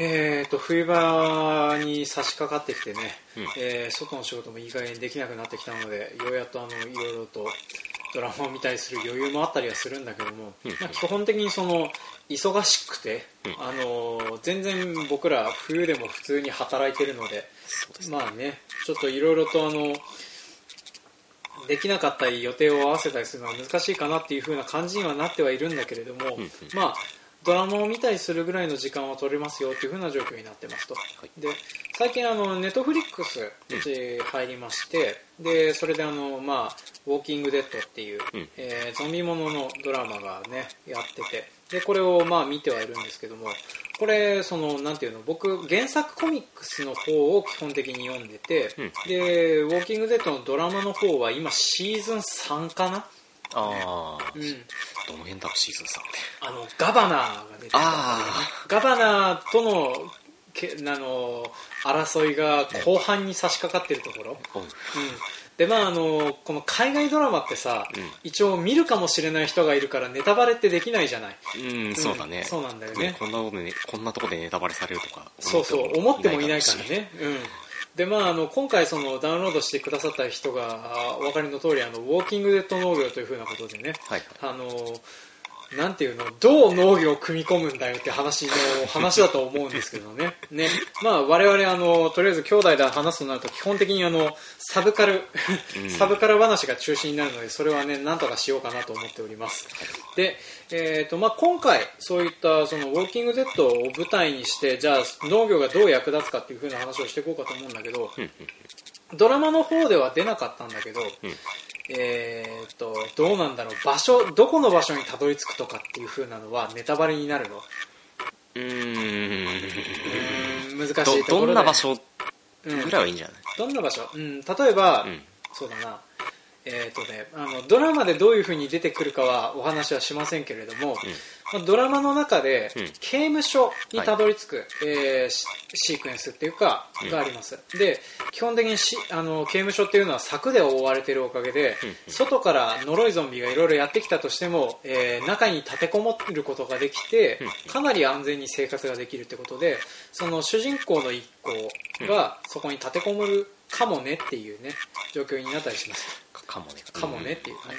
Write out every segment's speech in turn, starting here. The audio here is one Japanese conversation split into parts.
えー、と冬場に差し掛かってきてね、うん。えー外の仕事もいい加減できなくなってきたのでようやっとあのいろいろとドラマを見たりする余裕もあったりはするんだけども、うん。まあ、基本的にその忙しくて、うん。あの全然僕ら冬でも普通に働いてるのでね。まあねちょっといろいろとあのできなかったり予定を合わせたりするのは難しいかなっていう風な感じにはなってはいるんだけれども、うんうん。まあドラマを見たりするぐらいの時間は取れますよっていう風な状況になってますと、いで最近あのネットフリックスうち入りまして、でそれであの、まあ、ウォーキングデッドっていう、うん。えーゾンビもののドラマがねやってて。でこれをまあ見てはいるんですけどもこれそのなんていうの僕原作コミックスの方を基本的に読んでて、うん。でウォーキングデッドのドラマの方は今シーズン3かな、ああ、うん、どの辺だろうシーズン3ってあのガバナーが出てたね。あガバナーとのけあの争いが後半に差し掛かってるところ、おううん、でまああのこの海外ドラマってさ、うん。一応見るかもしれない人がいるからネタバレってできないじゃない。うんそうだね、そうなんだよね。こんなことねこんなとこでネタバレされるとかそうそう思ってもいないからしね、うん、でまああの今回そのダウンロードしてくださった人がお分かりの通りあのウォーキングデッド農業というふうなことでねはいあのなんていうのどう農業を組み込むんだよって話の話だと思うんですけどね。ね。まあ我々あのとりあえず兄弟で話すとなると基本的にあのサブカル、うん。サブカル話が中心になるのでそれはねなんとかしようかなと思っております。で、えーとまあ、今回そういったそのウォーキングデッドを舞台にしてじゃあ農業がどう役立つかっていう風な話をしていこうかと思うんだけどうんうんドラマの方では出なかったんだけど、うん。えー、とどうなんだろう場所どこの場所にたどり着くとかっていう風なのはネタバレになるの？うーん。難しいところどんな場所うんぐらいはいいんじゃない、どんな場所、うん、例えば、うん。そうだなえーとね、あのドラマでどういう風に出てくるかはお話はしませんけれども、まあドラマの中でうん。刑務所にたどり着く、えーシシークエンスっていうかうん。があります、で基本的にしあの刑務所っていうのは柵で覆われているおかげで、うん。外から呪いゾンビがいろいろやってきたとしても、えー中に立てこもることができて、うん。かなり安全に生活ができるってことでその主人公の一行がそこに立てこもるかもねっていうね状況になったりしますかかもねかもねっていうね、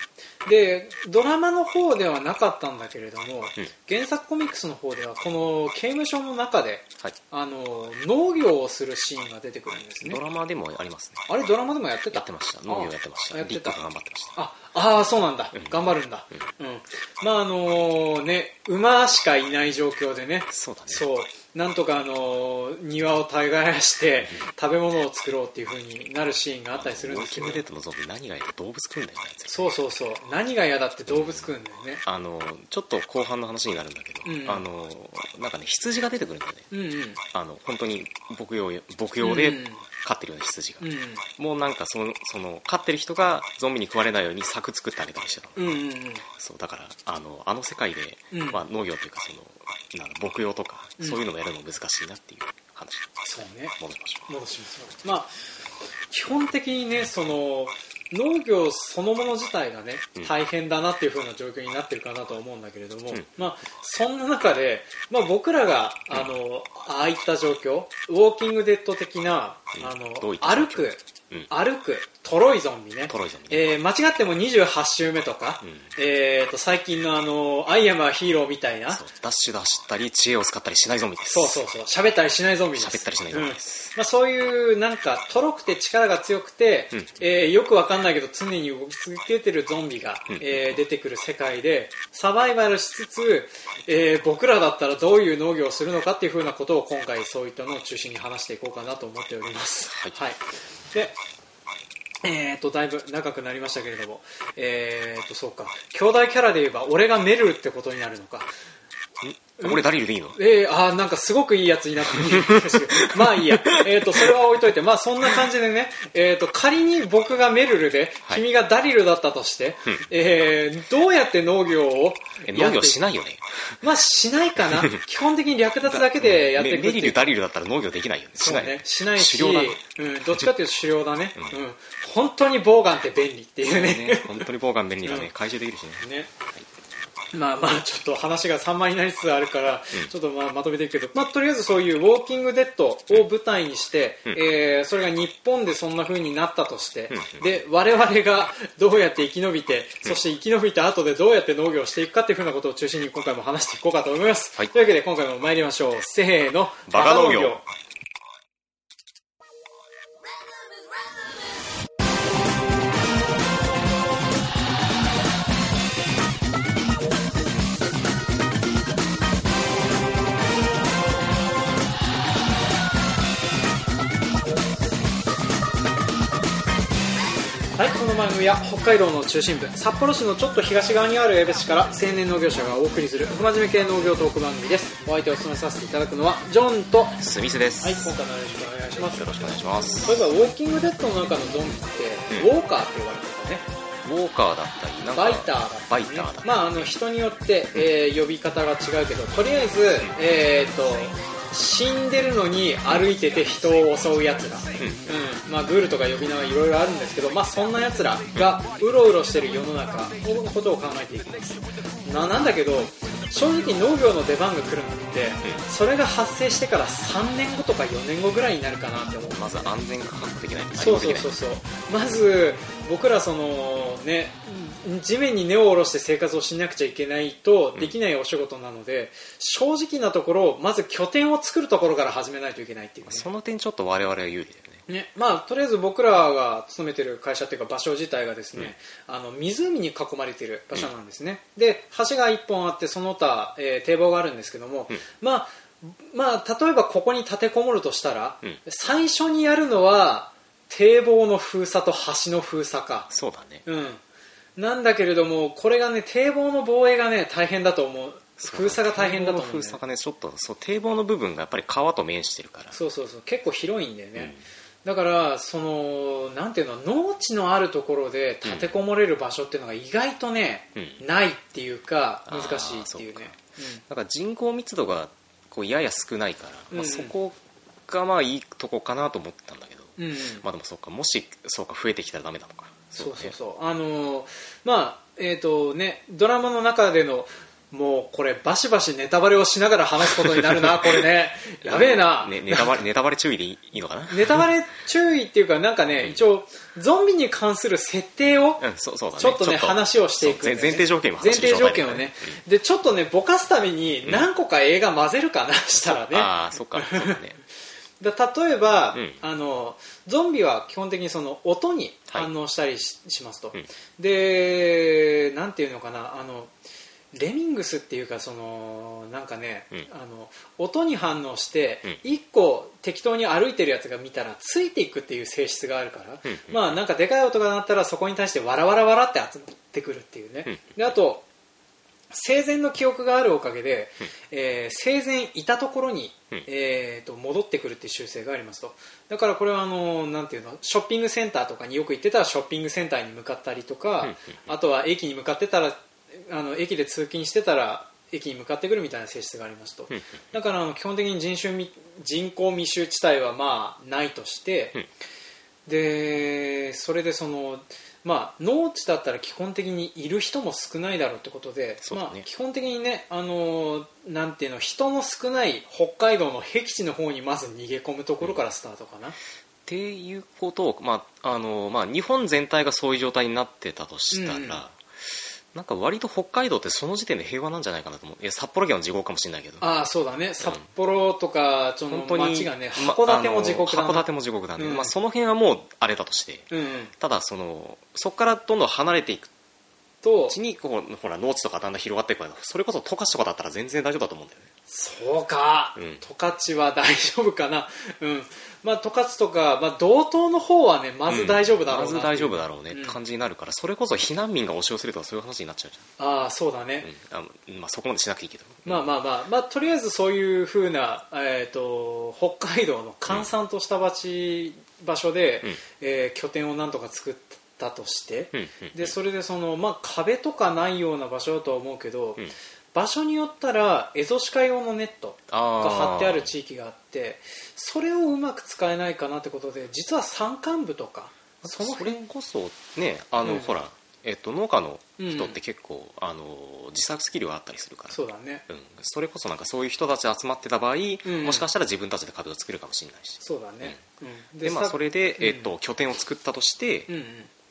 でドラマの方ではなかったんだけれども、うん。原作コミックスの方ではこの刑務所の中ではい。あの農業をするシーンが出てくるんですね。ドラマでもありますね。あれドラマでもやってた？やってました。農業やってました。あやってた。頑張ってました。ああーそうなんだ、うん。頑張るんだ、うん。まああのね馬しかいない状況でね。そうだね。そうなんとかあの庭を耕して食べ物を作ろうっていう風になるシーンがあったりするんですけど。キングデッドのゾンビ何がいい？って動物食うんだよねそうそうそう。何が嫌だって動物食うんだよね。あのちょっと後半の話になるんだけど、うんあのなんかね羊が出てくるんだよね。うんうん。あの本当に牧羊牧羊でうん飼ってるような羊が、うん。もうなんかそのその飼ってる人がゾンビに食われないように柵作ってあげたりしてたのうんうんうん。そうだからあのあの世界で、うん。まあ、農業というかそのなんだ牧羊とか、うん。そういうのをやるの難しいなっていう話。そうね。戻りましょ戻しますまあ基本的にねその農業そのもの自体がねうん。大変だなっていう風な状況になってるかなとは思うんだけれども、うん。まあそんな中で、まあ、僕らがあのああいった状況ウォーキングデッド的な、うん。あの歩く、うん歩くとろいゾンビね。トロイゾンビえー間違っても28週目とか、うん。えー、と最近のあの「アイアムアヒーロー」みたいな。ダッシュで走ったり知恵を使ったりしないゾンビです。そうそうそう。喋ったりしないゾンビです。喋ったりしないゾンビです。うんまあ、そういうなんかとろくて力が強くて、うん。えーよくわかんないけど常に動き続けてるゾンビが、うん。えー出てくる世界でサバイバルしつつ、えー僕らだったらどういう農業をするのかっていうふうなことを今回そういったのを中心に話していこうかなと思っております。はいでえー、とだいぶ長くなりましたけれども、えー、とそうか。兄弟キャラで言えば俺がメルルってことになるのか。ん俺ダリルでいいの？えー、あーなんかすごくいいやつになってる。んですけどまあいいや、えー、とそれは置いといて、まあ、そんな感じでね、えー、と仮に僕がメルルで、はい。君がダリルだったとして、うん。えーどうやって農業をえ農業しないよね。まあしないかな。基本的に略奪だけでやっていくメメリルダリルだったら農業できないよね。しないそうね、しないし、うん、どっちかっていうと狩猟だね、ううん。本当にボウガンって便利っていうね。ね。本当にボウガン便利だね、うん。回収できるしね。ねまあまあちょっと話が散漫になりつつあるから、ちょっとまあまとめていくけど、まあ、とりあえずそういうウォーキングデッドを舞台にして、うん。えーそれが日本でそんな風になったとして、うん。で我々がどうやって生き延びて、そして生き延びた後でどうやって農業をしていくかっていう風なことを中心に今回も話していこうかと思います、はい。というわけで今回も参りましょう。せーの。バカ農業はい、この番組は北海道の中心部札幌市のちょっと東側にある江別市から青年農業者がお送りする不真面目系農業トーク番組です。お相手を務めさせていただくのはジョンとはいスミスです、今回もよろしくお願いします。よろしくお願いします。そういえばウォーキングデッドの中のゾンビって、うん。ウォーカーって呼ばれてたね。ウォーカーだったりなんかバイターだったり、ね、バイターだったりまああの人によって、えー呼び方が違うけどとりあえず、えー、と死んでるのに歩いてて人を襲うやつら、うん。まあ、グールとか呼び名はいろいろあるんですけど、まあ、そんなやつらがうろうろしてる世の中のことを考えていきます。ななんだけど正直農業の出番が来るのってそれが発生してから3年後とか4年後ぐらいになるかなって思う。まず安全が確保できない。そうそうそうそう。まず僕らそのね地面に根を下ろして生活をしなくちゃいけないとできないお仕事なので、正直なところまず拠点を作るところから始めないといけないっていうね。その点ちょっと我々は有利だよねねまあ、とりあえず僕らが勤めてる会社っていうか場所自体がですね、あの湖に囲まれている場所なんですね、で橋が1本あってその他、えー堤防があるんですけども、うん。まあまあ、例えばここに立てこもるとしたら、うん。最初にやるのは堤防の封鎖と橋の封鎖か、そうだね。うん、なんだけれどもこれがね堤防の防衛がね大変だと思う。封鎖が大変だと思う、ね、堤防の封鎖がねちょっとそう堤防の部分がやっぱり川と面してるから。そうそうそう。結構広いんだよね、うんだからそのなんていうの農地のあるところで立てこもれる場所っていうのが意外とね、うないっていうか難しいっていうね。だか。ら人口密度がこうやや少ないから、まあ、うんそこがまあいいとこかなと思ったんだけど、うん、うんまあでもそうかもしそうか増えてきたらダメなのか。そうそううそう。あのーまあえっ、とねドラマの中でのもうこれバシバシネタバレをしながら話すことになるな これね。やべえな、ね、ネタバレ ネタバレ注意でいいいいのかな？ネタバレ注意っていうかなんかね一応ゾンビに関する設定をちょっとね話をしていくね。前提条件を前提条件をね、でちょっとねぼかすために何個か映画混ぜるかなしたらね、ああそっかそうだね。だ例えば、うん。あのゾンビは基本的にその音に反応したりし,、しますと、うん。でなんていうのかなあのレミングスっていうかそのなんかね、うん。あの音に反応してうん。一個適当に歩いてるやつが見たらついていくっていう性質があるから、うんまあなんかでかい音が鳴ったらそこに対してわらわらわらって集まってくるっていうね、うん。であと生前の記憶があるおかげで、えー生前いたところに、うん。えー、と戻ってくるっていう習性がありますと。だからこれはあのなんていうのショッピングセンターとかによく行ってたらショッピングセンターに向かったりとか、うん。あとは駅に向かってたらあの駅で通勤してたら駅に向かってくるみたいな性質がありますと、うん。だからあの基本的に人種密人口密集地帯はまあないとして、うん。でそれでその、まあ、農地だったら基本的にいる人も少ないだろうってことで、ね。まあ、基本的にねあのなんていうの人の少ない北海道の僻地の方にまず逃げ込むところからスタートかな、っていうことを、まああのまあ、日本全体がそういう状態になってたとしたら、うんうんなんか割と北海道ってその時点で平和なんじゃないかなと思う。いや札幌県は地獄かもしれないけど。ああそうだね。札幌とかその本当に町がねま函館も地獄だな、あの函館も地獄だね、うん。まあ、その辺はもうあれだとして。うんうん。ただそのそこからどんどん離れていくとうちにこうほら農地とかだんだん広がっていくからそれこそ十勝とかだったら全然大丈夫だと思うんだよね。そうか、うん。十勝は大丈夫かな、うん。まあ、十勝とか、まあ、道東の方はねまず大丈夫だろうな、まず大丈夫だろうねうん。って感じになるから、それこそ避難民が押し寄せるとかそういう話になっちゃうじああそうだね、ゃん、うん。あまあ、そこまでしなくていいけど。まあまあまあ、まあ、とりあえずそういうふうな、えー、と北海道の閑散とした場所で、うん。えー拠点をなんとか作ったとして、うんうんでそれでその、まあ、壁とかないような場所だとは思うけど、うん。場所によったらエゾシカ用のネットあがー。張ってある地域があってそれをうまく使えないかなってことで実は山間部とかそのそれこそねあの、うん。ほらえっと、農家の人って結構、あの自作スキルがあったりするから。そうだね。うん、それこそなんかそういう人たち集まってた場合、ん。もしかしたら自分たちで壁を作るかもしれないし。そうだね、うん。でまあ、さそれで、うんえっと、拠点を作ったとして、うんうん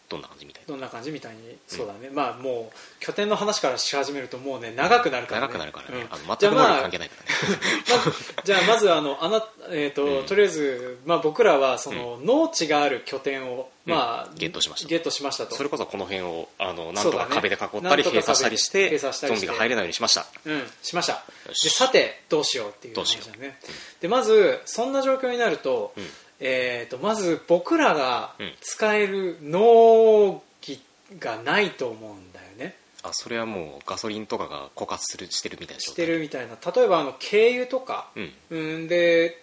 どんな感じみたいな。どんな感じみたいに。そうだね、まあもう拠点の話からし始めるともうね長くなるから、ね、長くなるからね、うん。あのじゃあまあ全く能力関係ないからね、じゃあまずあのあな、えーとうん。とりあえず、まあ、僕らはその、農地がある拠点を、うん。まあ、ゲットしました。ゲットしましたと。それこそこの辺をあのなんとか壁で囲ったり閉鎖したりして閉鎖したりして。ゾンビが入れないようにしました。うん、しました。でさてどうしようっていう話だね。でまずそんな状況になると,、うんえー、とまず僕らがうん。使える農機がないと思うんだよね。あそれはもうガソリンとかが枯渇するしてるみたいなしてるみたいな。例えばあの軽油とか、うん。うん、で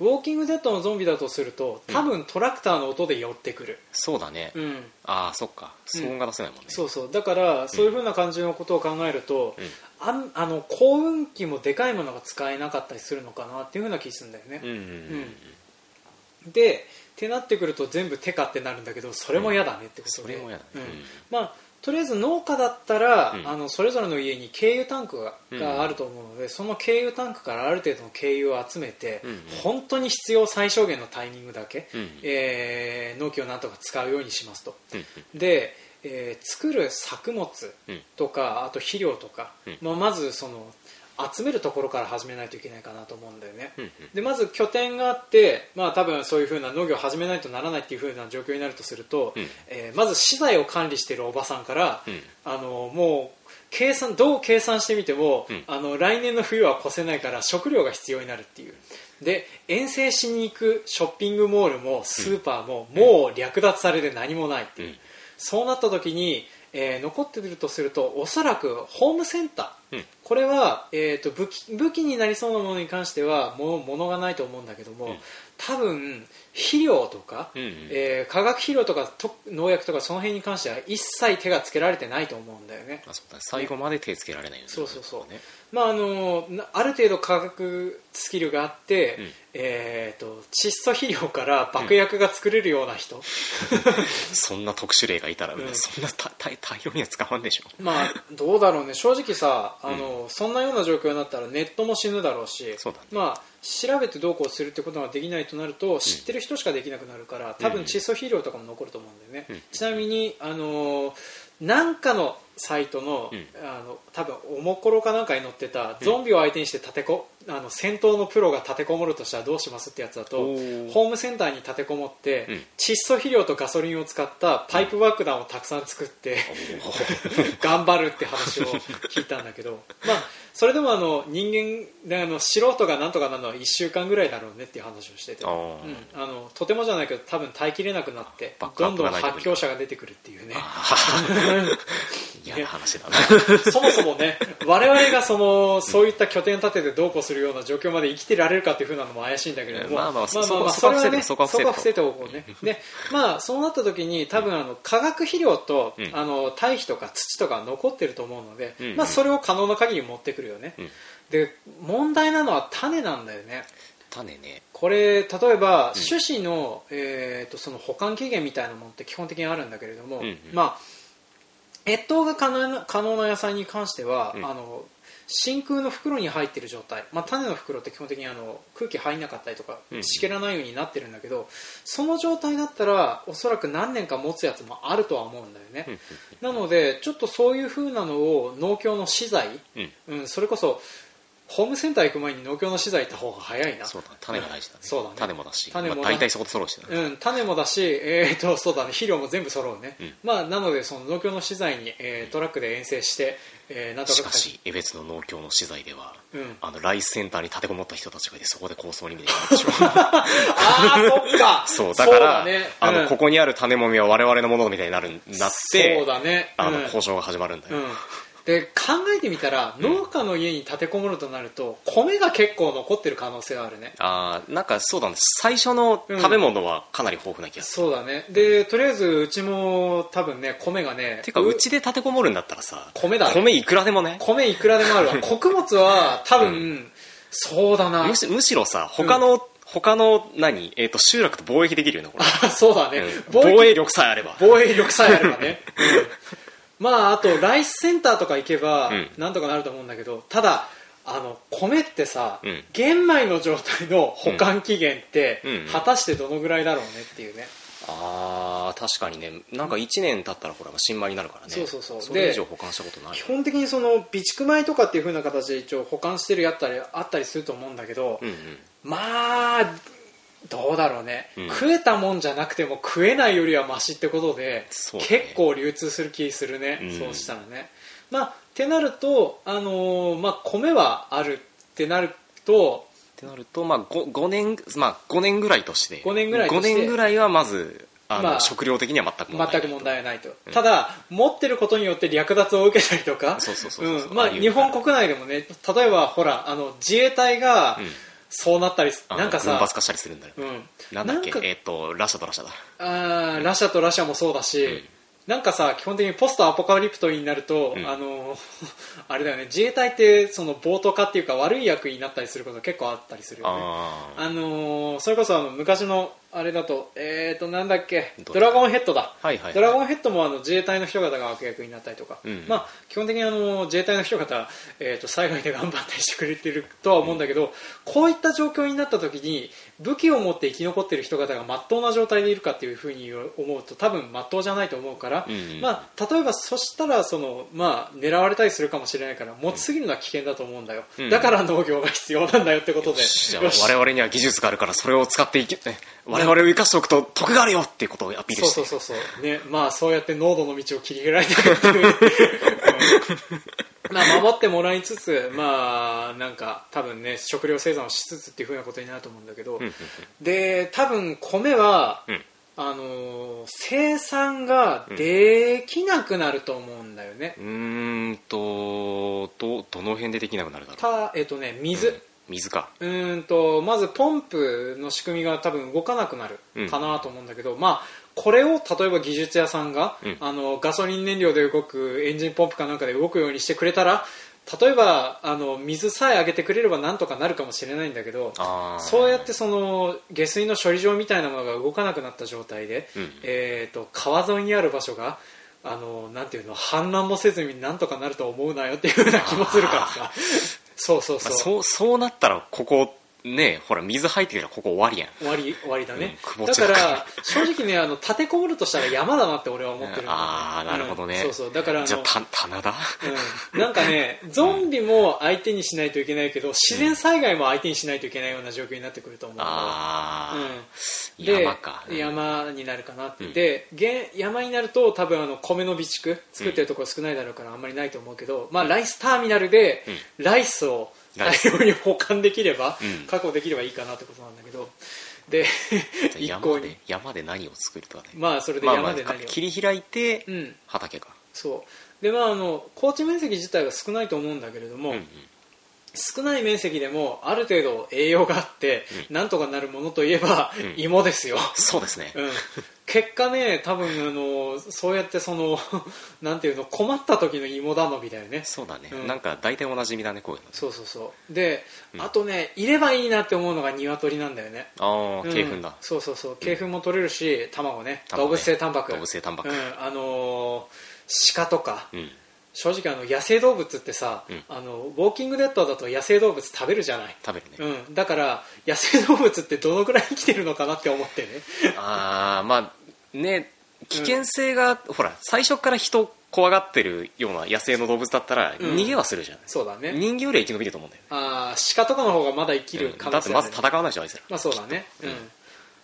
ウォーキングデッドのゾンビだとすると多分トラクターの音で寄ってくる、そうだね、うん。ああそっか。騒音が出せないもんね、そうそう。だからそういうふうな感じのことを考えると、うん。あんあの幸運機もでかいものが使えなかったりするのかなっていうふうな気するんだよね、うんうん。うんでってなってくると全部手かってなるんだけどそれも嫌だねってことで、まあとりあえず農家だったら、うん。あのそれぞれの家に軽油タンクが,、あると思うのでその軽油タンクからある程度の軽油を集めて、うんうん。本当に必要最小限のタイミングだけ、うん。えー農機をなんとか使うようにしますと。うん。で、えー作る作物うん。とかあと肥料とか、うん。まあ、まずその集めるところから始めないといけないかなと思うんだよね、うんうん。でまず拠点があって、まあ、多分そういうふうな農業を始めないとならないっていうふうな状況になるとすると、うん。えーまず資材を管理しているおばさんから、うん。あのもう計算どう計算してみても、うん。あの来年の冬は越せないから食料が必要になるっていう。で遠征しに行くショッピングモールもスーパーも、もう略奪されて何もないっていう、うん。そうなった時に、えー残っているとするとおそらくホームセンター、うん。これは、えー、と武器武器になりそうなものに関してはもの物がないと思うんだけども、うん。多分肥料とか、うんうん。えー化学肥料とかと農薬とかその辺に関しては一切手がつけられてないと思うんだよね。あそうだね。最後まで手つけられないようにそうそうそう。ねまああのなある程度化学スキルがあって、うん。えー、と窒素肥料から爆薬が作れるような人、そんな特殊例がいたら、うん。そんな大量には使わんでしょ。まあどうだろうね。正直さあの、そんなような状況になったらネットも死ぬだろうしそうだね。まあ、調べてどうこうするってことができないとなると知ってる人しかできなくなるから多分窒素肥料とかも残ると思うんだよね、うん。ちなみにあのなんかのサイトの,、うん。あの多分おもころかなんかに載ってたゾンビを相手にして立てこあの戦闘のプロが立てこもるとしたらどうしますってやつだとホームセンターに立てこもって、うん。窒素肥料とガソリンを使ったパイプ爆弾をたくさん作って、頑張るって話を聞いたんだけど、まあ、それでもあの人間であの素人がなんとかなるのは1週間ぐらいだろうねっていう話をしてて、あうーん、あのとてもじゃないけど多分耐えきれなくなってどんどん発狂者が出てくるっていうね。嫌な 話だな。そもそもね我々がそのそういった拠点立ててどうこうするような状況まで生きてられるかっていうふうなのも怪しいんだけれども。まあまあそまあそこはそれはねそこは伏せておこうね。でまあそうなった時に多分あの化学肥料と、うんあの堆肥とか土とか残ってると思うので、まあそれを可能な限り持ってくるよね、うん。で問題なのは種なんだよね。種ね。これ例えばうん。種子の,、えー、とその保管期限みたいなものって基本的にあるんだけれども、うんうん。まあ越冬が可能な可能な野菜に関しては、うん。あの真空の袋に入っている状態、まあ、種の袋って基本的にあの空気入んなかったりとかうん。しけらないようになってるんだけど、その状態だったらおそらく何年か持つやつもあるとは思うんだよね、なのでちょっとそういう風なのを農協の資材、うん。うん、それこそホームセンター行く前に農協の資材行った方が早いな。そうだね。種が大事だね。そうだね。種もだし。種もだまあ、大体そこで揃うしねうん、種もだし、えー、とそうだね。肥料も全部揃うね、うん。まあ、なのでその農協の資材に、えートラックで遠征して、えーなんとかしかし江別の農協の資材では、うん。あのライスセンターに立てこもった人たちがいてそこで構想に見てたでしょ ああそっか。そうだからね。あの、うん。ここにある種もみは我々のものみたいになるなってそうだね。あの、うん。交渉が始まるんだよ、うんで考えてみたら農家の家に立てこもるとなると米が結構残ってる可能性があるね。あーなんかそうだね。最初の食べ物はかなり豊富な気がする、そうだね。でとりあえずうちも多分ね米がねてかうちで立てこもるんだったらさ米だね。米いくらでもね。米いくらでもあるわ。穀物は多分、そうだな。むしむしろさ他の、他の何、えー、と集落と貿易できるよねこれ、あ そうだね、うん。貿易防衛力さえあれば。防衛力さえあればね、うんまああとライスセンターとか行けばうん。なんとかなると思うんだけどただあの米ってさ、うん。玄米の状態の保管期限って、うん。うん果たしてどのぐらいだろうねっていうね。あー確かにね。なんか1年経ったらほら新米になるからね。そうそうそう。それ以上保管したことない。基本的にその備蓄米とかっていう風な形で一応保管してるやったりあったりすると思うんだけど、うんうん。まあどうだろうね、うん。食えたもんじゃなくても食えないよりはマシってことで、そうね。結構流通する気するね、うん。そうしたらね。まあってなると、あのーまあ、米はあるってなるとってなると、まあ、5, 5年、まあ、5年ぐらいとして。5年ぐらいとして。5年ぐらいはまずあの、まあ食料的には全く問題ない全く問題はないと、ただ持ってることによって略奪を受けたりとか。そうそうそうそうう。ん。まあ、あり得る日本国内でもね例えばほらあの自衛隊がうんそうなったりなんかさ分割化したりするんだよ、うん、なんだっけ？かえっ、とラシャとラシャだ。あーラシャとラシャもそうだし、うん。なんかさ基本的にポストアポカリプトになると、うん。あの あれだよね。自衛隊ってその暴徒化っていうか悪い役になったりすること結構あったりするよね。ああのーそれこそあの昔のあれだとえっ、ー、となんだっけ？ドラゴンヘッドだ。はいはいはい。ドラゴンヘッドもあの自衛隊の人方が悪役になったりとか、うん。まあ、基本的にあの自衛隊の人方、えー、と災害で頑張ったりしてくれてるとは思うんだけど、こういった状況になった時に武器を持って生き残っている人方が真っ当な状態でいるかっていうふうに思うと多分真っ当じゃないと思うから、うんうん。まあ、例えばそしたらその、まあ、狙われたりするかもしれないから持ちすぎるのは危険だと思うんだよ、うん。だから農業が必要なんだよってことで。我々には技術があるからそれを使っていき、ね、我々を生かしておくと得があるよっていうことをアピールして。そうそうそうそう。ねまあそうやって濃度の道を切り開いていくっていうね、うん。まあ守ってもらいつつまあなんか多分ね食料生産をしつつっていうふうなことになると思うんだけど、で多分米は、うん。あのー生産ができなくなると思うんだよね、うーんとどどの辺でできなくなるだろたえっ、とね水、う水か。うーんとまずポンプの仕組みが多分動かなくなるかなと思うんだけど、まあこれを例えば技術屋さんが、うん。あのガソリン燃料で動くエンジンポンプかなんかで動くようにしてくれたら例えばあの水さえあげてくれればなんとかなるかもしれないんだけどそうやってその下水の処理場みたいなものが動かなくなった状態で、うん。えー、と川沿いにある場所があのなんていうの氾濫もせずになんとかなると思うなよっていうような気もするからさ そうそうそう。まあ、そうそうなったらここねほら水入ってきたらここ終わりやん。終わり終わりだね、うんだから正直ねあの立てこもるとしたら山だなって俺は思ってるね。あーなるほどね。うんそうそう。だからあのじゃあた棚だうん、なんかねゾンビも相手にしないといけないけど自然災害も相手にしないといけないような状況になってくると思うのああ、うん、で山か。山になるかなって、うん。で現山になると多分あの米の備蓄作ってるところ少ないだろうからあんまりないと思うけど、まあ、ライスターミナルでライスを大量に保管できれば、うん。確保できればいいかなってことなんだけど。で 一山向山で何を作るとかね。まあそれで山で何を、切り開いてうん。畑か、そう。でまああの高地面積自体は少ないと思うんだけれども、うんうん少ない面積でもある程度栄養があって、なんとかなるものといえば、うん。芋ですよ、そうですね、うん、結果ね多分あのそうやってその なんていうの困った時の芋頼みだよね。そうだね、うん。なんか大体おなじみだねこういうの。そうそうそう。で、うん。あとねいればいいなって思うのが鶏なんだよね。ああうん。鶏粉だ、そうそうそう。鶏粉も取れるし卵ね。動物性タンパク。動物性タンパク。うん、あのー鹿とかうん正直あの野生動物ってさ、うん。あのウォーキングデッドだと野生動物食べるじゃない。食べるね、うん、だから野生動物ってどのくらい生きてるのかなって思ってね。ああまあね危険性が、ほら最初から人怖がってるような野生の動物だったらうん。逃げはするじゃん、そうだね。人間よりは生き延びると思うんだよね。あー鹿とかの方がまだ生きる可だってまず能性ある、ね。戦わないでしょあいつら。まあそうだね。うん、うん。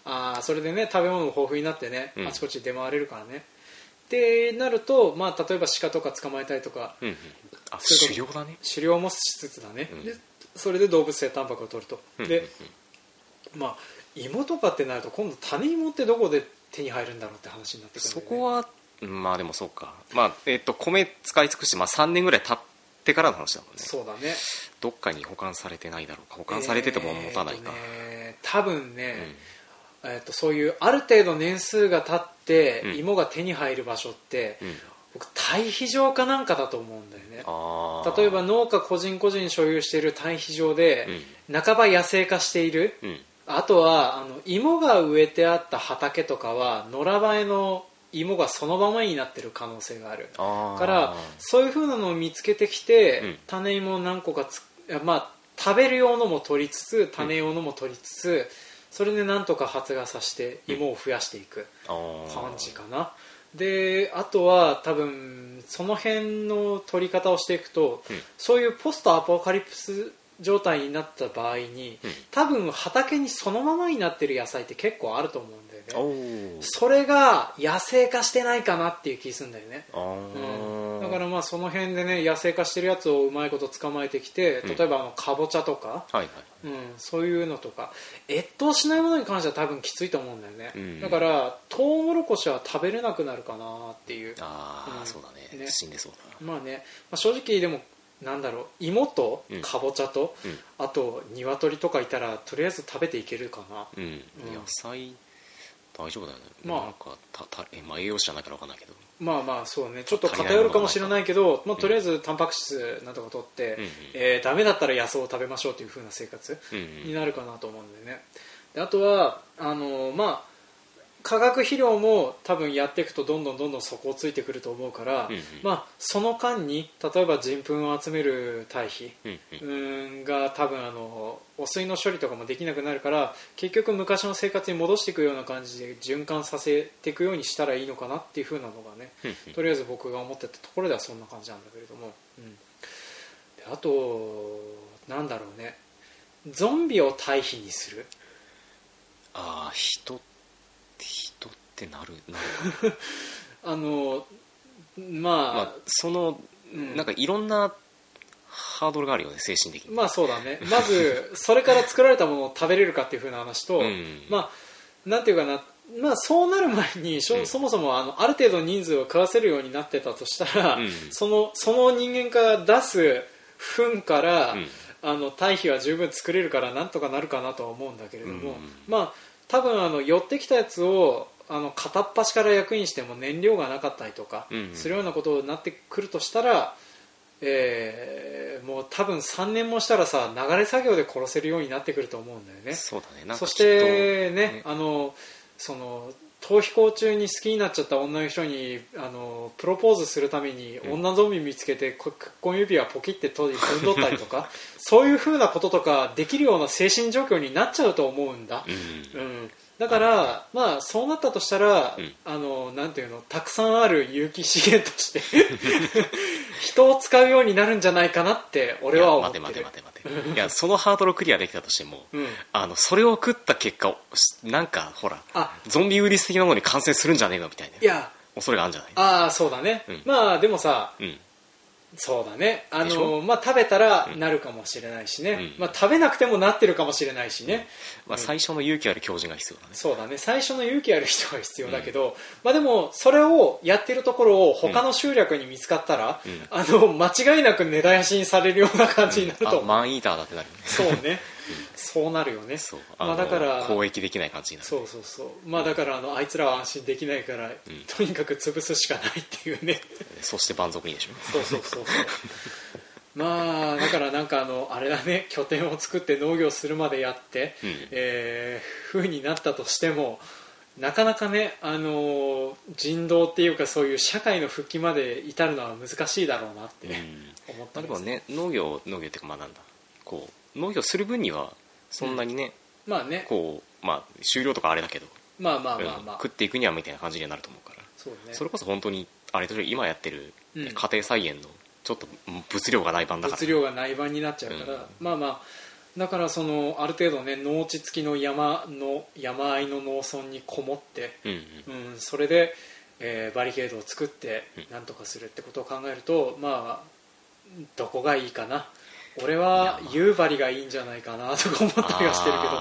あーそれでね食べ物も豊富になってね、うん。あちこち出回れるからねってなると、まあ、例えば鹿とか捕まえたりとかうんうん。あ狩猟だね。狩猟もしつつだね、うん。でそれで動物性タンパクを取ると、うんでまあ芋とかってなると今度種芋ってどこで手に入るんだろうって話になってくるね。そこはまあでもそうか。まあえっ、と米使い尽くして、まあ、3年ぐらい経ってからの話だもんね。そうだね。どっかに保管されてないだろうか。保管されてても持たないか、えーとね多分ね、えー、とそういうある程度年数が経って、うん。芋が手に入る場所って、うん。うん僕堆肥場かなんかだと思うんだよね。例えば農家個人個人所有している堆肥場で、半ば野生化している。うん。あとはあの芋が植えてあった畑とかは野良生えの芋がそのままになってる可能性がある。からそういう風なのを見つけてきて、うん。種芋を何個かつまあ食べる用のも取りつつ種用のも取りつつ、それでなんとか発芽させて芋を増やしていく。感じかな。であとは多分その辺の取り方をしていくと、うん。そういうポストアポカリプス状態になった場合に、うん。多分畑にそのままになってる野菜って結構あると思うんだよおねー。それが野生化してないかなっていう気するんだよね。あーだからまあその辺でね野生化してるやつをうまいこと捕まえてきてうん。例えばあのかぼちゃとか、はいはい。うん、そういうのとか越冬しないものに関しては多分きついと思うんだよね、うん。だからトウモロコシは食べれなくなるかなっていう。ああ、うん。そうだね。ね。死んでそうだまあね、まあ、正直でもなんだろう芋とうん。かぼちゃと、うん。あと鶏とかいたらとりあえず食べていけるかな。うん、うん。野菜大丈夫だよね。まあ。なんかたたえ、まあ、栄養士じゃないから分かんないけどまあまあそうね。ちょっと偏るかもしれないけど、まあ、とりあえずタンパク質なんとか取って、うん。うんえーダメだったら野草を食べましょうという風な生活うんになるかなと思うんでね。であとはあのまあ化学肥料も多分やっていくとどんどんどんどん底をついてくると思うから、うんうん。まあ、その間に例えば人糞を集める堆肥うんが多分あの汚水の処理とかもできなくなるから結局昔の生活に戻していくような感じで循環させていくようにしたらいいのかなっていう風なのがねうんうん。とりあえず僕が思ってたところではそんな感じなんだけれども、うん、であとなんだろうね。ゾンビを堆肥にする。ああ人人ってなるなる。あのままああ、その、うん。なんかいろんなハードルがあるよね精神的に、まあそうだね。まずそれから作られたものを食べれるかっていう風な話と、うん。まあなんていうかな。まあ、そうなる前にうん。そもそもあのある程度人数を食わせるようになってたとしたら、うん。そのその人間が出す糞から、うん。あの堆肥は十分作れるからなんとかなるかなとは思うんだけれども、うん。まあ、多分あの寄ってきたやつをあの片っ端から役にしても燃料がなかったりとかうんするようなことになってくるとしたら、えーもう多分3年もしたらさ流れ作業で殺せるようになってくると思うんだよね。そうだね。そしてねね。あのその逃避行中に好きになっちゃった女の人にあのプロポーズするためにうん。女ゾンビ見つけてこ結婚指輪ポキって閉じ踏んどったりとか そういうふうなこととかできるような精神状況になっちゃうと思うんだ、うん。うん、だから、まあ、そうなったとしたら、うん。あのなんていうのたくさんある有機資源として 人を使うようになるんじゃないかなって俺は思ってる。待て待て待て待て。いやそのハードルクリアできたとしても、うん。あのそれを食った結果なんかほらあ。ゾンビウイルス的なものに感染するんじゃねえのみたいないや。恐れがあるんじゃない？ああそうだね、うん。まあでもさうんそうだね。あの、ょ？まあ、食べたらうん。なるかもしれないしね、うん。まあ、食べなくてもなってるかもしれないしね、まあ、最初の勇気ある教授が必要だね。そうだね。最初の勇気ある人が必要だけど、まあ、でもそれをやってるところを他の集落に見つかったら、うん。あの間違いなく根絶やしにされるような感じになるとう、マンイーターだってなるよね。そうね、そうなるよね。そう。まあ、のだから交易できない感じになる。そうそうそう。まあだからあのあいつらは安心できないから、とにかく潰すしかないっていうね。そして蛮族にでしょ。そうそうそうそう。まあだからなんかあのあれだね。拠点を作って農業するまでやって、うん。えー、風になったとしてもなかなかね、あの人道っていうかそういう社会の復帰まで至るのは難しいだろうなってうん。思ったんですね。農業農業っていうかまあなんだ。こう農業する分にはそんなにね、まあね。こうまあ終了とかあれだけど、まあまあうんまあ。まあ、食っていくにはみたいな感じにはなると思うから、そうね。それこそ本当にあれと今やってるうん。家庭菜園のちょっと物量がない版だから。物量が内版になっちゃうから、うん。まあまあだからそのある程度ね農地付きの山の山あいの農村にこもって、うんうん。うん、それで、えーバリケードを作ってうん。なんとかするってことを考えるとまあどこがいいかな俺は夕張がいいんじゃないかなとか思ったりはしてるけど、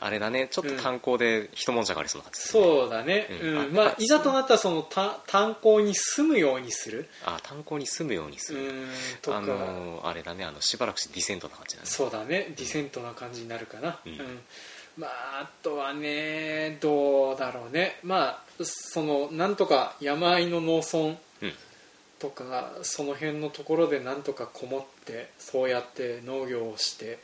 あれだね。ちょっと炭鉱で一悶着ありそうな感じ。そうだね、ううん。まあ、いざとなったらそのた炭鉱に住むようにする、あ炭鉱に住むようにする、うん、とか、あのーあれだね。あのしばらくしてディセントな感じだね。そうだね。ディセントな感じになるかな、うん。まあ、あとはねどうだろうね。まあそのなんとか山あいの農村うんとかその辺のところでなんとかこもってそうやって農業をして、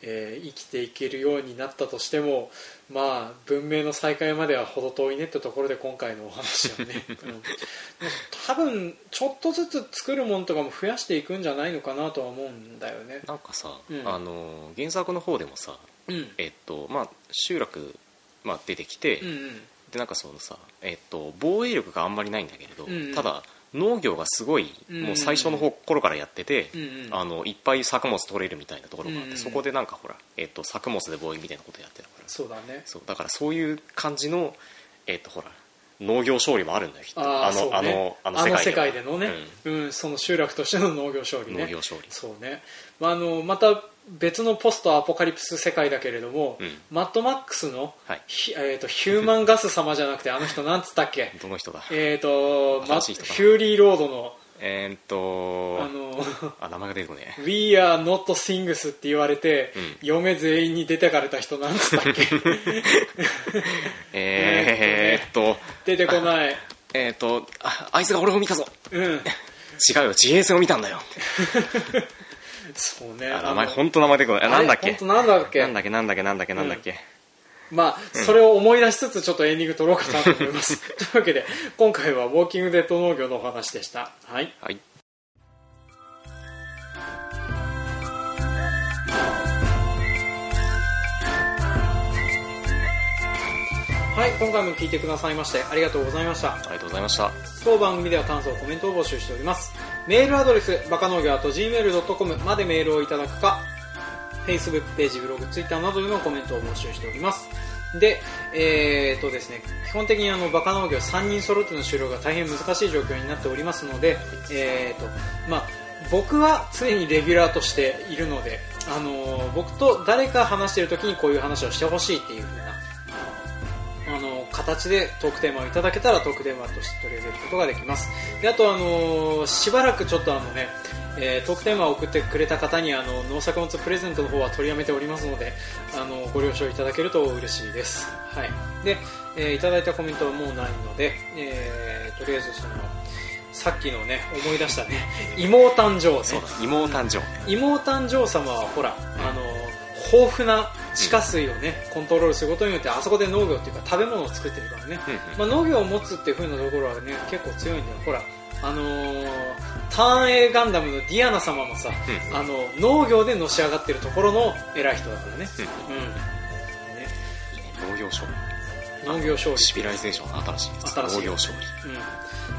えー生きていけるようになったとしてもまあ文明の再開までは程遠いねってところで今回のお話はね、うん、多分ちょっとずつ作るものとかも増やしていくんじゃないのかなとは思うんだよね。なんかさ、うん。あの原作の方でもさうん。えっとまあ集落、まあ、出てきて、うんうん。でなんかそのさ、えっと、防衛力があんまりないんだけれど、うんうん。ただ農業がすごい、うん。うんもう最初の方頃からやってて、うんうん。あのいっぱい作物取れるみたいなところがあって、うんうんそこでなんかほら、えっと、作物で防衛みたいなことやってたから。そうだね。そうだからそういう感じの、えっとほら農業勝利もあるんだよきっと。あーそうね。あのあの世世界でのね、うんその集落としての農業勝利ね。農業勝利。そうね、まあ、あのまた別のポストアポカリプス世界だけれども、うん。マッドマックスの、はい。ひえー、とヒューマンガス様じゃなくてあの人なんつったっけ？どの人だ？えーとマ新しい人かフューリーロードの。えーっとあの あ名前が出てこね We are not things って言われて、うん。嫁全員に出てかれた人なんつったっけ？えーっと出てこない。えーっとああいつが俺を見たぞ。うん。違うよ自衛戦を見たんだよそうね。あ名前本当名前出てこない。あなんだっけ？なんだっけ？なんだっけ？なんだっけ？なんだっけ？なんだっけ、まあ、それを思い出しつつちょっとエンディング取ろうかなと思います。というわけで今回はウォーキングデッド農業のお話でした。はい。はい。はい今回も聞いてくださいましてありがとうございました。ありがとうございました。当番組では感想コメントを募集しておりますメールアドレスバカ農業 .gmail.com までメールをいただくか Facebook ページブログ Twitter などでのコメントを募集しております。でえー、とですね基本的にあのバカ農業3人揃っての終了が大変難しい状況になっておりますのでえー、とまあ僕は常にレギュラーとしているので、あのー僕と誰か話している時にこういう話をしてほしいっていう風なあの形でトークテーマをいただけたらトークテーマとして取り上げることができます。であとあのしばらくちょっとあのね、えートークテーマを送ってくれた方にあの農作物プレゼントの方は取りやめておりますのであのご了承いただけると嬉しいです。はい。で、えーいただいたコメントはもうないので、えーとりあえずそのさっきのね思い出したね 妹誕生ね。そうだ妹誕生。妹誕生様はほらあの豊富な地下水をねコントロールすることによってあそこで農業っていうか食べ物を作ってるからね、まあ、農業を持つっていう風なところはね結構強いんだよ。ほらあのーターン A ガンダムのディアナ様もさ、うんあの農業でのし上がってるところの偉い人だからね,、うんうん。ね。農業勝農業勝利。利シビライゼーションの新しい新しい農業勝利。うん。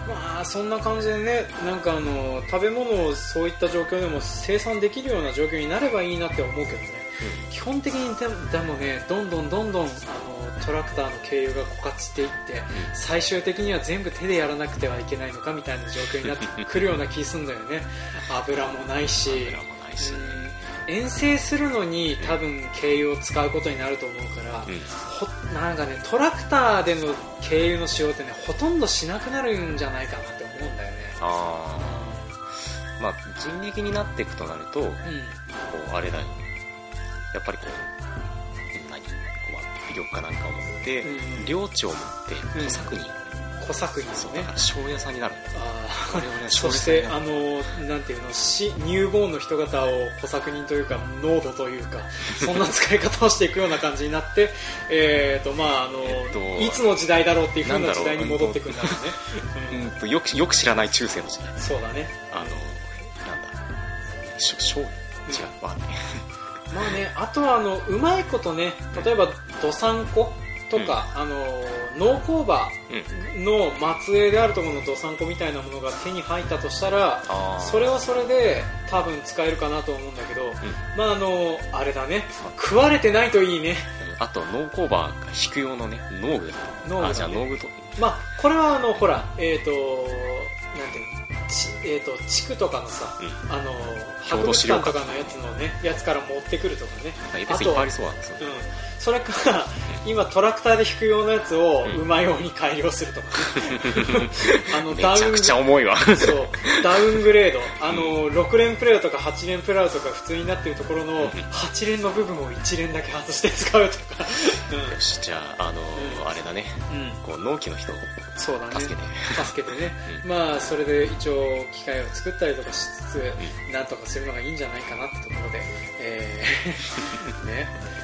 まあそんな感じでねなんかあの食べ物をそういった状況でも生産できるような状況になればいいなって思うけどね基本的にでもねどんどんどんどんあのトラクターの経由が枯渇していって最終的には全部手でやらなくてはいけないのかみたいな状況になってくるような気すんだよね。油もないし。油もないしうん。遠征するのに多分経由を使うことになると思うから、うん。ほなんかねトラクターでの経由の使用ってねほとんどしなくなるんじゃないかなって思うんだよね。ああまあ人力になっていくとなるとこうん。うあれだよやっぱりこう何こうまあ威力かなんかを持って、うん領地を持ってうん。小作に、小作品そうだから庄屋さんになる。あ我々は そしてあのなんていうのしニューボーンの人方を小作人というか濃度というか そんな使い方をしていくような感じになってえーとまああの、えっといつの時代だろうっていう風なな時代に戻っていくんだろう。ね、うんとよくよく知らない中世の時代。うん、そうだね。あのなんだしょ庄屋。違うわかんないまあね、あとはあのうまいことね例えばどさんことか、あの農工場うん。の末裔であるところのどさんこみたいなものが手に入ったとしたらあー。それはそれで多分使えるかなと思うんだけど、まああのあれだね食われてないといいね。あと農工場が引く用のね農具農具だね。あじゃあ農具と。まあこれはあのほらえっ、となんていうの？ちえー、と地区とかのさ、うん。あの郷博物館館とかのやつのねやつから持ってくるとかね。ありそうなんですようん、それから今トラクターで引くようなやつをうん。馬用に改良するとか、ね、あのダウンめちゃくちゃ重いわ。そう。ダウングレード。あの6連プレーとか8連プレーとか普通になってるところの8連の部分を1連だけ外して使うとか、よしじゃああのうん。あれだね。うん。うん、こう納期の人をそうだね。助けて。助けてね、まあそれで一応機械を作ったりとかしつつ、うなんとかするのがいいんじゃないかなってところで、えー。ね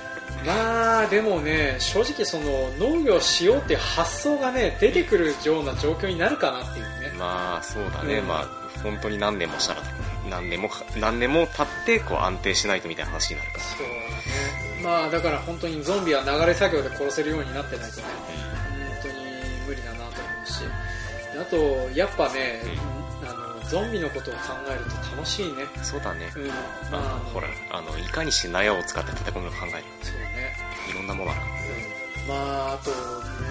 まあでもね正直その農業しようっていう発想がね出てくるような状況になるかなっていうね、まあそうだね、うん。まあ本当に何年もしたら何年もか何年も経ってこう安定しないとみたいな話になるから。そうだね。まあだから本当にゾンビは流れ作業で殺せるようになってないとね。本当に無理だなと思うし。あとやっぱね、あのゾンビのことを考えると楽しいね。そうだね、うん。あまあ。のほらあのいかにして納屋を使って立て込みを考える。そうね。いろんなものがうん。まああと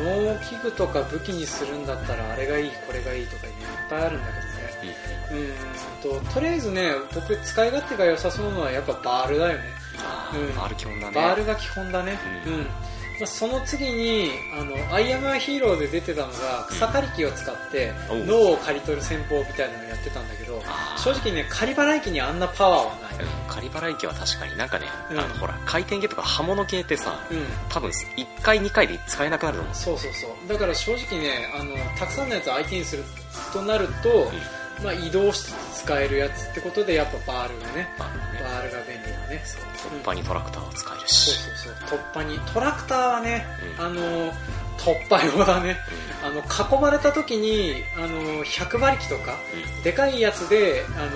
農機具とか武器にするんだったらあれがいいこれがいいとかねいっぱいあるんだけどね。うん。ととりあえずね僕使い勝手が良さそうなのはやっぱバールだよね。あうん。バール基本だね。バールが基本だね。ううんん、まあ、その次にあの「アイアムアヒーロー」で出てたのが草刈り機を使って脳を刈り取る戦法みたいなのをやってたんだけど正直ね刈り払い機にあんなパワーはない。うん。仮払い機は確かになんかね、うん。あのほら回転系とか刃物系ってさうん。多分1回2回で使えなくなると思う。そうそうそう。だから正直ねあのたくさんのやつを相手にするとなると、まあ、移動しつつ使えるやつってことでやっぱバールがね。バールが便利だね。そう突破にトラクターを使えるそうし、そうそう。突破にトラクターはね、うん。あの突破用だね。あの囲まれた時にあの100馬力とかでかいやつであ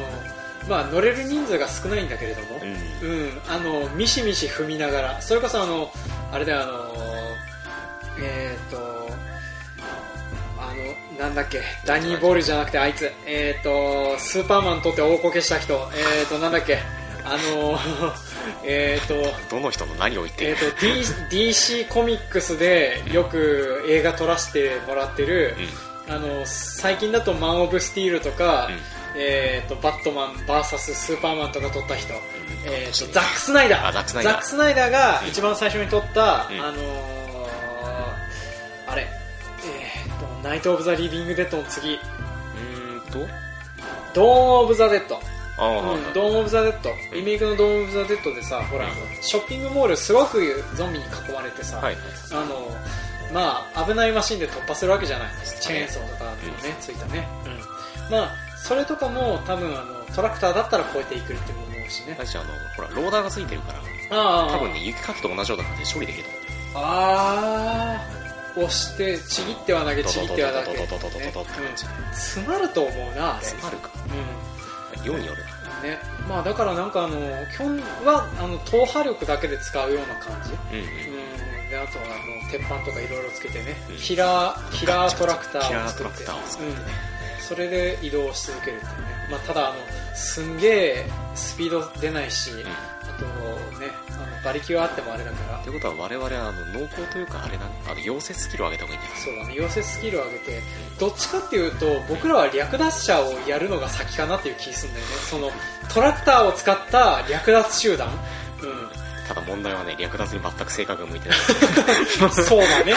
の、まあ、乗れる人数が少ないんだけれども、うん。うん。うん、あのミシミシ踏みながらそれこそあのあれだよあのえっ、とあのなんだっけダニー・ボールじゃなくてあいつ。えっ、とスーパーマンとって大こけした人。えっ、となんだっけあのえっとどの人の何を言ってえる？ー、と D DC コミックスでよく映画撮らせてもらってる、あの最近だと「マン・オブ・スティール」とか、うん。えー、とバットマン VS スーパーマンとか撮った人、ん。えー、とザック・スナイダー。あザックスナイダー。が一番最初に撮った、うん。あのーあれ、えー、とナイト・オブ・ザ・リビング・デッドの次。うーんと？ドーン・オブ・ザ・デッドドーン・オブ・ザ・デッド。リメイクのドーン・オブ・ザ・デッドでさほら、ショッピングモールすごくゾンビに囲まれてさ、はい、あのまあ、危ないマシンで突破するわけじゃないチェーンソーとかね、ねついたね、うん、まあ、それとかも多分あのトラクターだったら超えていくって思うしね。私あのほらローダーがついてるから多分ね雪かきと同じような感じで処理できると思う。ああ押してちぎっては投げちぎっては投げ、詰まると思うな詰まるか、うん量による。ね。まあ、だからなんかあの基本はあの投破力だけで使うような感じ、うんうん。うん、であとはあの鉄板とかいろいろつけてね、うん。キラーキラートラクターを作って。うん、それで移動し続けるっていうね、まあ、ただあのすんげえスピード出ないし、あとねあの馬力はあってもあれだから。ということは我々はあの濃厚というかあれだねあの溶接スキルを上げた方がいいんじゃない？そうだね溶接スキルを上げてどっちかっていうと僕らは略奪者をやるのが先かなっていう気するんだよね。そのトラクターを使った略奪集団、うん、ただ問題はね略奪に全く性格が向いてない。そうだね、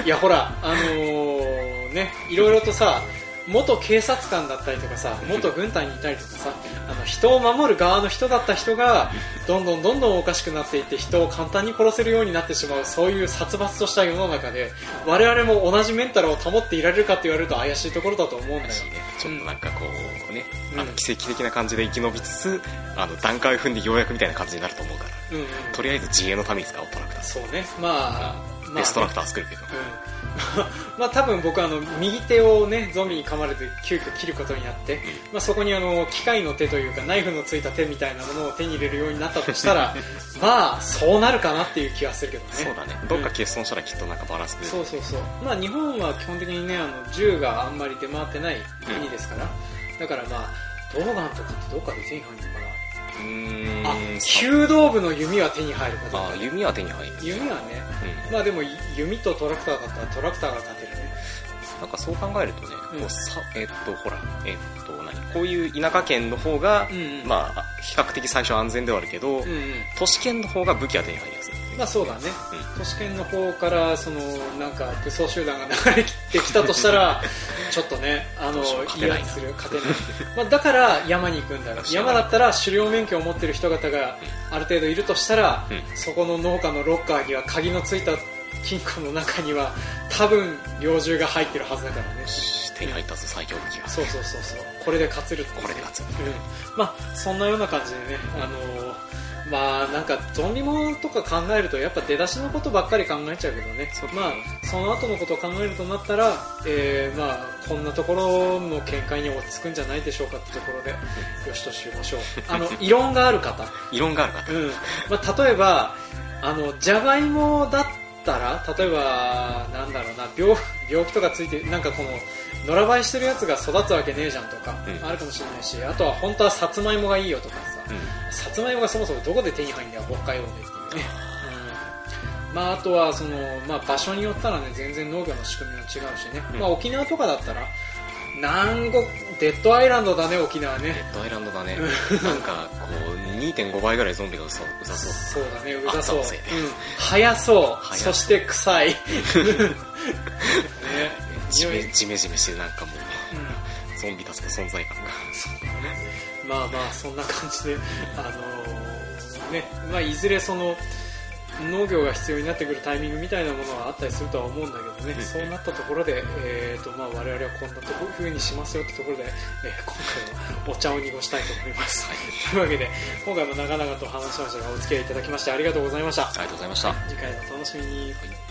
うん、いやほらあのーねいろいろとさ元警察官だったりとかさ元軍隊にいたりとかさあの人を守る側の人だった人がどんどんどんどんおかしくなっていって人を簡単に殺せるようになってしまうそういう殺伐とした世の中で我々も同じメンタルを保っていられるかって言われると怪しいところだと思うんだよしね。ちょっとなんかこうね、うん。あの奇跡的な感じで生き延びつつあの段階を踏んでようやくみたいな感じになると思うから。うんうんとりあえず自衛のために使おうトラクターそうね。まあまあベストラクター作るけど、うん。まあ多分僕はあの右手をねゾンビに噛まれて急遽切ることになって、まあ、そこにあの機械の手というかナイフのついた手みたいなものを手に入れるようになったとしたら まあそうなるかなっていう気がするけどね。そうだね。どっか欠損したらきっとなんかバランスそうそうそう。まあ日本は基本的にねあの銃があんまり出回ってない国ですから、だからまあドーガンとかってどっかで手に入るのかなあさ弓道部の弓は手に入るかどうかあ弓は手に入る弓はね。うん。まあでも弓とトラクターだったらトラクターが勝てるね。なんかそう考えるとね、うん。こうさえっとほらえっと何？こういう田舎県の方が、うんうん。まあ比較的最初安全ではあるけど、うんうん。都市圏の方が武器は手に入りやす。いんだよねまあそうだね、都市圏の方からそのなんか武装集団が流れてきたとしたら ちょっとねあの威圧する勝てない。まあだから山に行くんだよ。山だったら狩猟免許を持ってる人方がある程度いるとしたら、うん。そこの農家のロッカーには鍵のついた金庫の中には多分猟銃が入ってるはずだからね。手に入ったぞ最強武器が。そうそうそうそう。これで勝つるこれで勝つ。うん、まあそんなような感じでねあのーまあなんかゾンビものとか考えるとやっぱ出だしのことばっかり考えちゃうけどね。そうまあその後のことを考えるとなったら、えーまあこんなところの見解に落ち着くんじゃないでしょうかってところでよしとしましょう。あの異論がある方。異論がある方。うん。まあ、例えばあのじゃがいもだったら例えばなんだろうな病病気とかついてなんかこの野良生えしてるやつが育つわけねえじゃんとか、うん。あるかもしれないしあとは本当はさつまいもがいいよとかさ、うんさつまいもがそもそもどこで手に入るんだよ北海道でっていうね、うん。まあ、あとはその、まあ、場所によったらね全然農業の仕組みも違うしね、うん。まあ、沖縄とかだったら南国デッドアイランドだね沖縄ね。レッドアイランドだね。なんかこう2.5倍ぐらいゾンビがうさうざそう。そうだね、うざそう。うん。早そう。早そうそして臭い。ね。ジメジメジメしてなんかもううん。ゾンビたちの存在感がまあまあ、そんな感じで、あのーね、まあ、いずれその、農業が必要になってくるタイミングみたいなものはあったりするとは思うんだけどね、うんそうなったところで、えーとまあ、我々はこんなとこ風にしますよってところで、えー今回はお茶を濁したいと思います。というわけで、今回も長々と話しましたが、お付き合いいただきましてありがとうございました。ありがとうございました次回もお楽しみに。はい